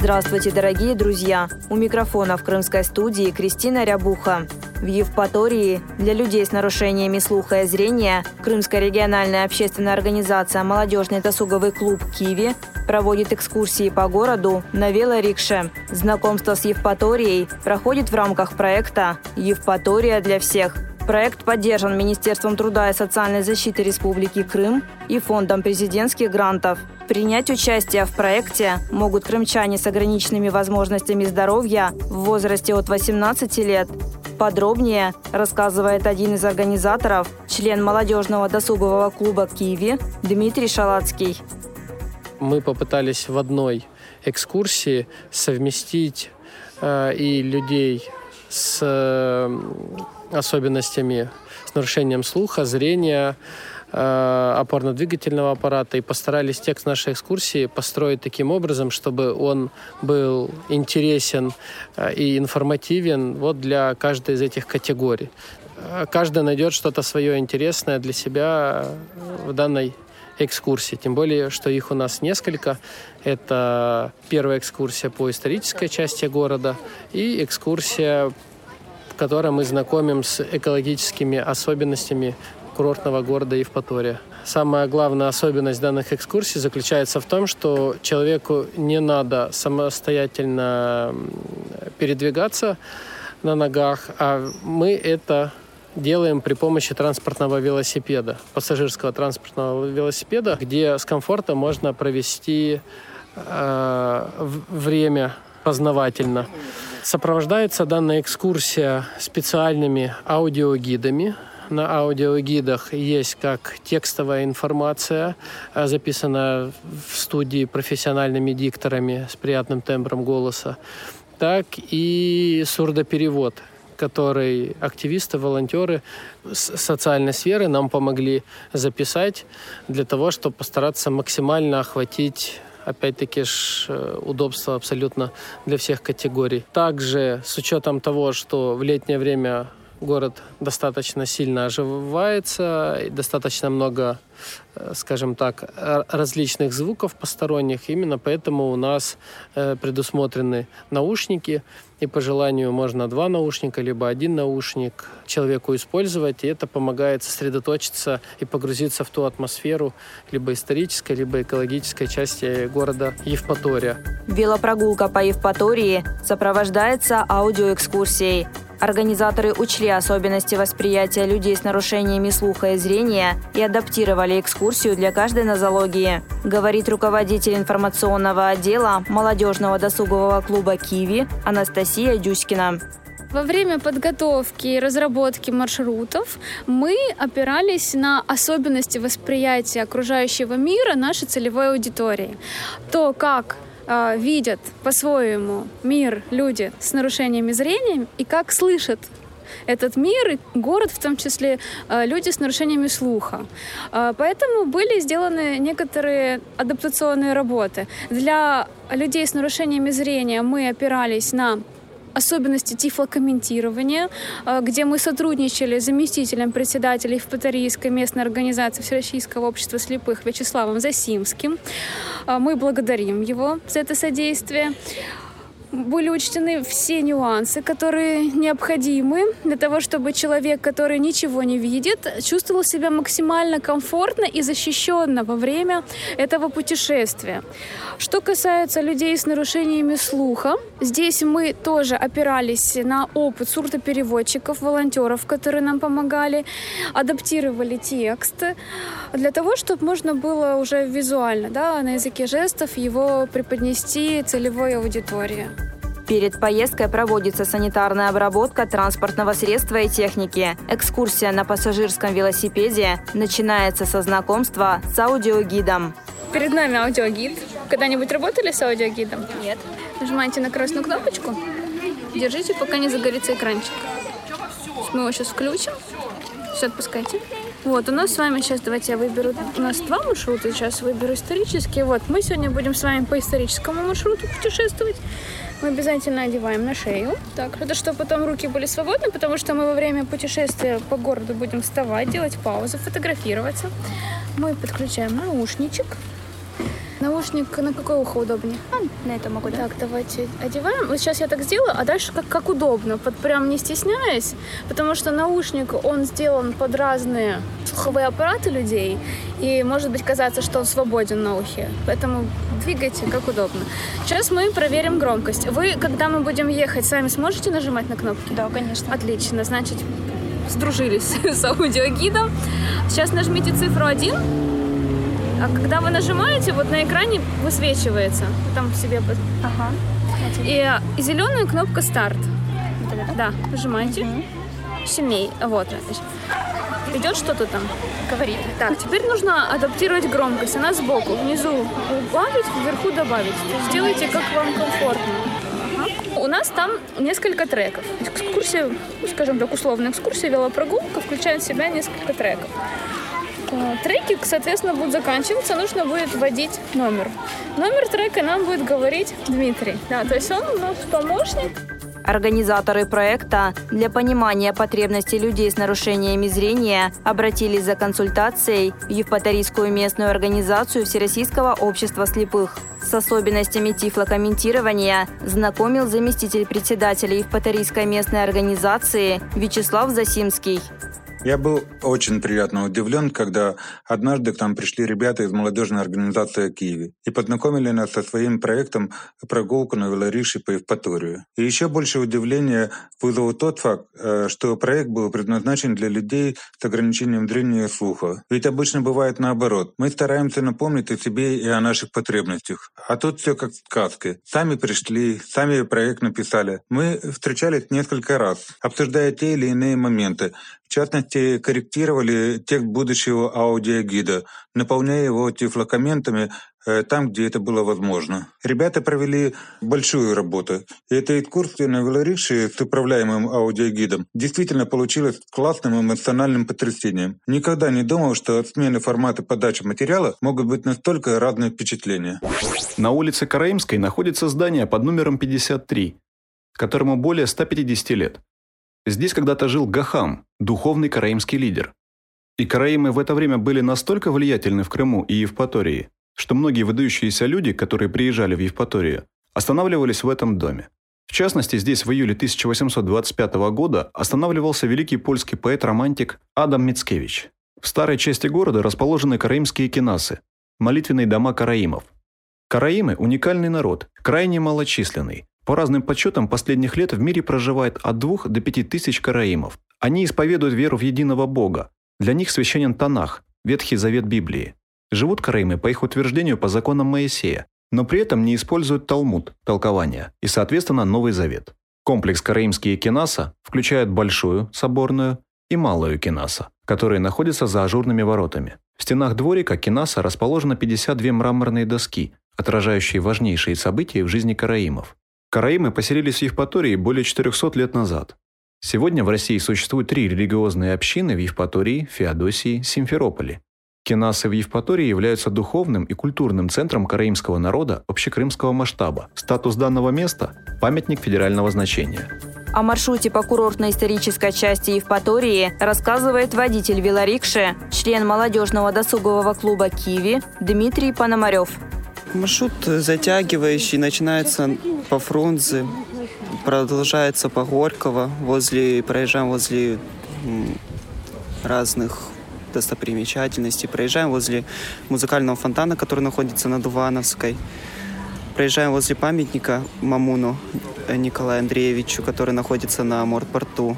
Здравствуйте, дорогие друзья! У микрофона в крымской студии Кристина Рябуха. В Евпатории для людей с нарушениями слуха и зрения Крымская региональная общественная организация «Молодежный досуговый клуб «Киви» проводит экскурсии по городу на велорикше. Знакомство с Евпаторией проходит в рамках проекта «Евпатория для всех». Проект поддержан Министерством труда и социальной защиты Республики Крым и Фондом президентских грантов. Принять участие в проекте могут крымчане с ограниченными возможностями здоровья в возрасте от 18 лет. Подробнее рассказывает один из организаторов, член молодежного досугового клуба «Киви» Дмитрий Шалацкий. Мы попытались в одной экскурсии совместить э, и людей с э, особенностями, с нарушением слуха, зрения, э, опорно-двигательного аппарата и постарались текст нашей экскурсии построить таким образом, чтобы он был интересен э, и информативен вот для каждой из этих категорий. Э, каждый найдет что-то свое интересное для себя в данной экскурсии. Тем более, что их у нас несколько. Это первая экскурсия по исторической части города и экскурсия которой мы знакомим с экологическими особенностями курортного города Евпатория. Самая главная особенность данных экскурсий заключается в том, что человеку не надо самостоятельно передвигаться на ногах, а мы это делаем при помощи транспортного велосипеда, пассажирского транспортного велосипеда, где с комфортом можно провести э, время познавательно. Сопровождается данная экскурсия специальными аудиогидами. На аудиогидах есть как текстовая информация, э, записанная в студии профессиональными дикторами с приятным тембром голоса, так и сурдоперевод, который активисты, волонтеры социальной сферы нам помогли записать для того, чтобы постараться максимально охватить опять-таки ж э, удобство абсолютно для всех категорий. Также с учетом того, что в летнее время город достаточно сильно оживается, достаточно много, э, скажем так, различных звуков посторонних. Именно поэтому у нас э, предусмотрены наушники, и по желанию можно два наушника, либо один наушник человеку использовать, и это помогает сосредоточиться и погрузиться в ту атмосферу либо исторической, либо экологической части города Евпатория. Велопрогулка по Евпатории сопровождается аудиоэкскурсией. Организаторы учли особенности восприятия людей с нарушениями слуха и зрения и адаптировали экскурсию для каждой нозологии, говорит руководитель информационного отдела молодежного досугового клуба «Киви» Анастасия Дюськина. Во время подготовки и разработки маршрутов мы опирались на особенности восприятия окружающего мира нашей целевой аудитории. То, как э, видят по-своему мир люди с нарушениями зрения и как слышат этот мир, и город, в том числе э, люди с нарушениями слуха. Э, поэтому были сделаны некоторые адаптационные работы. Для людей с нарушениями зрения мы опирались на особенности тифлокомментирования, э, где мы сотрудничали с заместителем председателя Евпаторийской местной организации Всероссийского общества слепых Вячеславом Засимским. Э, мы благодарим его за это содействие были учтены все нюансы, которые необходимы для того, чтобы человек, который ничего не видит, чувствовал себя максимально комфортно и защищенно во время этого путешествия. Что касается людей с нарушениями слуха, здесь мы тоже опирались на опыт сурдопереводчиков, волонтеров, которые нам помогали, адаптировали текст для того, чтобы можно было уже визуально, да, на языке жестов его преподнести целевой аудитории. Перед поездкой проводится санитарная обработка транспортного средства и техники. Экскурсия на пассажирском велосипеде начинается со знакомства с аудиогидом. Перед нами аудиогид. Когда-нибудь работали с аудиогидом? Нет. Нажимаете на красную кнопочку, держите, пока не загорится экранчик. Мы его сейчас включим. Все, отпускайте. Вот, у нас с вами сейчас, давайте я выберу, у нас два маршрута, сейчас выберу исторический. Вот, мы сегодня будем с вами по историческому маршруту путешествовать. Мы обязательно одеваем на шею. Так, это чтобы потом руки были свободны, потому что мы во время путешествия по городу будем вставать, делать паузы, фотографироваться. Мы подключаем наушничек. Наушник на какое ухо удобнее? А, на это могу, да? Так, давайте одеваем. Вот сейчас я так сделаю, а дальше как, как удобно, под, прям не стесняясь, потому что наушник, он сделан под разные слуховые аппараты людей, и может быть казаться, что он свободен на ухе. Поэтому двигайте как удобно. Сейчас мы проверим громкость. Вы, когда мы будем ехать, сами сможете нажимать на кнопки? Да, конечно. Отлично, значит, сдружились с аудиогидом. Сейчас нажмите цифру 1, а когда вы нажимаете, вот на экране высвечивается. Там в себе... Ага. И, и зеленая кнопка старт. Да, нажимаете. Сильней. Вот. Идет что-то там? Говорит. Так, теперь нужно адаптировать громкость. Она сбоку. Внизу убавить, вверху добавить. То есть делайте, как вам комфортно. У нас там несколько треков. Экскурсия, скажем так, условная экскурсия, велопрогулка включает в себя несколько треков. Э, Треки, соответственно, будут заканчиваться, нужно будет вводить номер. Номер трека нам будет говорить Дмитрий. Да, то есть он у нас помощник. Организаторы проекта для понимания потребностей людей с нарушениями зрения обратились за консультацией в Евпаторийскую местную организацию Всероссийского общества слепых. С особенностями тифлокомментирования знакомил заместитель председателя Евпаторийской местной организации Вячеслав Засимский. Я был очень приятно удивлен, когда однажды к нам пришли ребята из молодежной организации Киеве и познакомили нас со своим проектом «Прогулку на велорикше по Евпаторию». И еще больше удивления вызвал тот факт, э, что проект был предназначен для людей с ограничением зрения и слуха. Ведь обычно бывает наоборот. Мы стараемся напомнить о себе и о наших потребностях. А тут все как в сказке. Сами пришли, сами проект написали. Мы встречались несколько раз, обсуждая те или иные моменты, в частности, корректировали текст будущего аудиогида, наполняя его тифлокомментами э, там, где это было возможно. Ребята провели большую работу. И эта экскурсия на велорикше с управляемым аудиогидом действительно получилась классным эмоциональным потрясением. Никогда не думал, что от смены формата подачи материала могут быть настолько разные впечатления. На улице Караимской находится здание под номером 53, которому более 150 лет. Здесь когда-то жил Гахам, духовный караимский лидер. И караимы в это время были настолько влиятельны в Крыму и Евпатории, что многие выдающиеся люди, которые приезжали в Евпаторию, останавливались в этом доме. В частности, здесь в июле 1825 года останавливался великий польский поэт-романтик Адам Мицкевич. В старой части города расположены караимские кинасы, молитвенные дома караимов. Караимы – уникальный народ, крайне малочисленный, по разным подсчетам последних лет в мире проживает от 2 до 5 тысяч караимов. Они исповедуют веру в единого Бога. Для них священен Танах, Ветхий Завет Библии. Живут караимы, по их утверждению, по законам Моисея, но при этом не используют Талмуд, толкования, и, соответственно, Новый Завет. Комплекс Караимские Кинаса включает большую, соборную, и малую Кинаса, которые находятся за ажурными воротами. В стенах дворика Кинаса расположено 52 мраморные доски, отражающие важнейшие события в жизни караимов. Караимы поселились в Евпатории более 400 лет назад. Сегодня в России существует три религиозные общины в Евпатории, Феодосии, Симферополе. Кенасы в Евпатории являются духовным и культурным центром караимского народа общекрымского масштаба. Статус данного места – памятник федерального значения. О маршруте по курортно-исторической части Евпатории рассказывает водитель велорикши, член молодежного досугового клуба «Киви» Дмитрий Пономарев. Маршрут затягивающий, начинается по Фрунзе, продолжается по Горького, возле, проезжаем возле разных достопримечательностей, проезжаем возле музыкального фонтана, который находится на Дувановской, проезжаем возле памятника Мамуну Николаю Андреевичу, который находится на Мордпорту,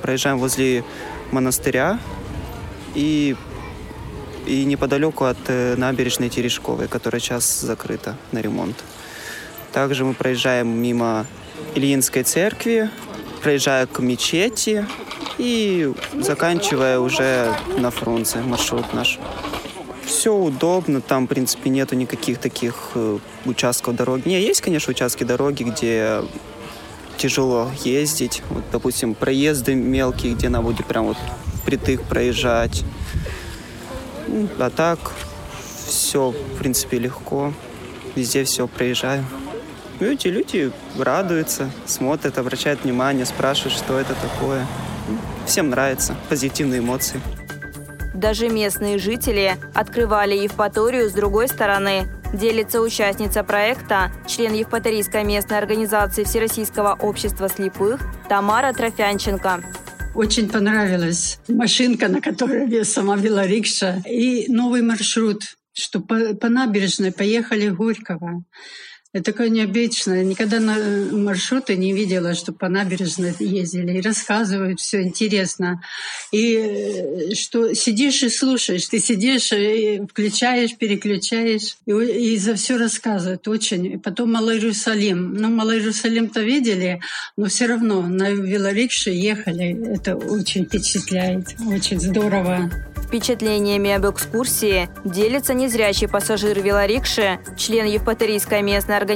проезжаем возле монастыря и и неподалеку от э, набережной Терешковой, которая сейчас закрыта на ремонт. Также мы проезжаем мимо Ильинской церкви, проезжая к мечети и заканчивая уже на Фрунзе маршрут наш. Все удобно, там, в принципе, нету никаких таких э, участков дороги. Не, есть, конечно, участки дороги, где тяжело ездить. Вот, допустим, проезды мелкие, где надо будет прям вот притык проезжать. А так все, в принципе, легко. Везде все проезжаю. Ну, эти люди радуются, смотрят, обращают внимание, спрашивают, что это такое. Всем нравится, позитивные эмоции. Даже местные жители открывали Евпаторию с другой стороны. Делится участница проекта, член Евпаторийской местной организации Всероссийского общества слепых Тамара Трофянченко. Очень понравилась машинка, на которой сама вела рикша, и новый маршрут, что по, по набережной поехали Горького. Это такое необычное. Никогда на э, маршруты не видела, что по набережной ездили. И рассказывают, все интересно. И э, что сидишь и слушаешь. Ты сидишь и включаешь, переключаешь. И, и за все рассказывают очень. И потом Малый Иерусалим. Ну, Малый Иерусалим-то видели, но все равно на велорикше ехали. Это очень впечатляет. Очень здорово. Впечатлениями об экскурсии делится незрячий пассажир велорикши, член Евпаторийской местной организации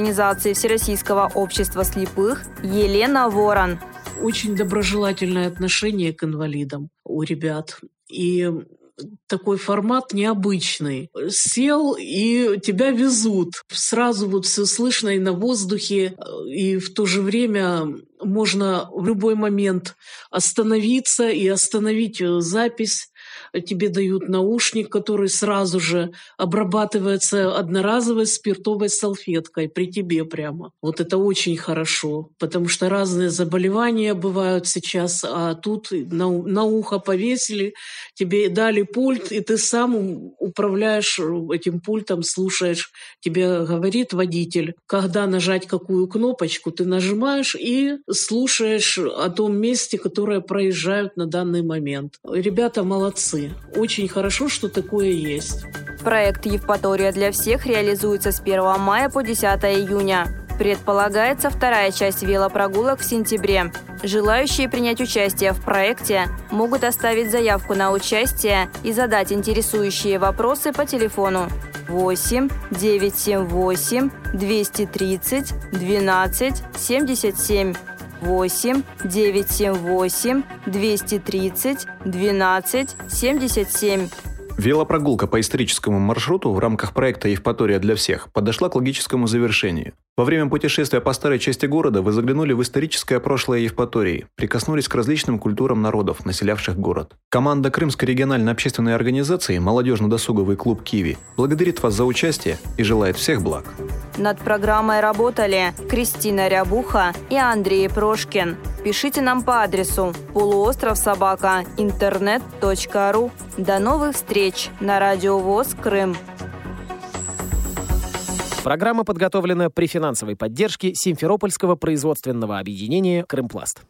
Всероссийского общества слепых Елена Ворон. Очень доброжелательное отношение к инвалидам у ребят. И такой формат необычный. Сел, и тебя везут. Сразу вот все слышно и на воздухе, и в то же время можно в любой момент остановиться и остановить запись тебе дают наушник, который сразу же обрабатывается одноразовой спиртовой салфеткой при тебе прямо. Вот это очень хорошо, потому что разные заболевания бывают сейчас, а тут на, на ухо повесили, тебе дали пульт, и ты сам управляешь этим пультом, слушаешь, тебе говорит водитель, когда нажать какую кнопочку, ты нажимаешь и слушаешь о том месте, которое проезжают на данный момент. Ребята молодцы. Очень хорошо, что такое есть. Проект «Евпатория для всех» реализуется с 1 мая по 10 июня. Предполагается вторая часть велопрогулок в сентябре. Желающие принять участие в проекте могут оставить заявку на участие и задать интересующие вопросы по телефону 8 978 230 12 77 8 978 230 12 77. Велопрогулка по историческому маршруту в рамках проекта «Евпатория для всех» подошла к логическому завершению. Во время путешествия по старой части города вы заглянули в историческое прошлое Евпатории, прикоснулись к различным культурам народов, населявших город. Команда Крымской региональной общественной организации «Молодежно-досуговый клуб Киви» благодарит вас за участие и желает всех благ. Над программой работали Кристина Рябуха и Андрей Прошкин. Пишите нам по адресу полуостров собака интернет.ру. До новых встреч на Радио ВОЗ Крым. Программа подготовлена при финансовой поддержке Симферопольского производственного объединения «Крымпласт».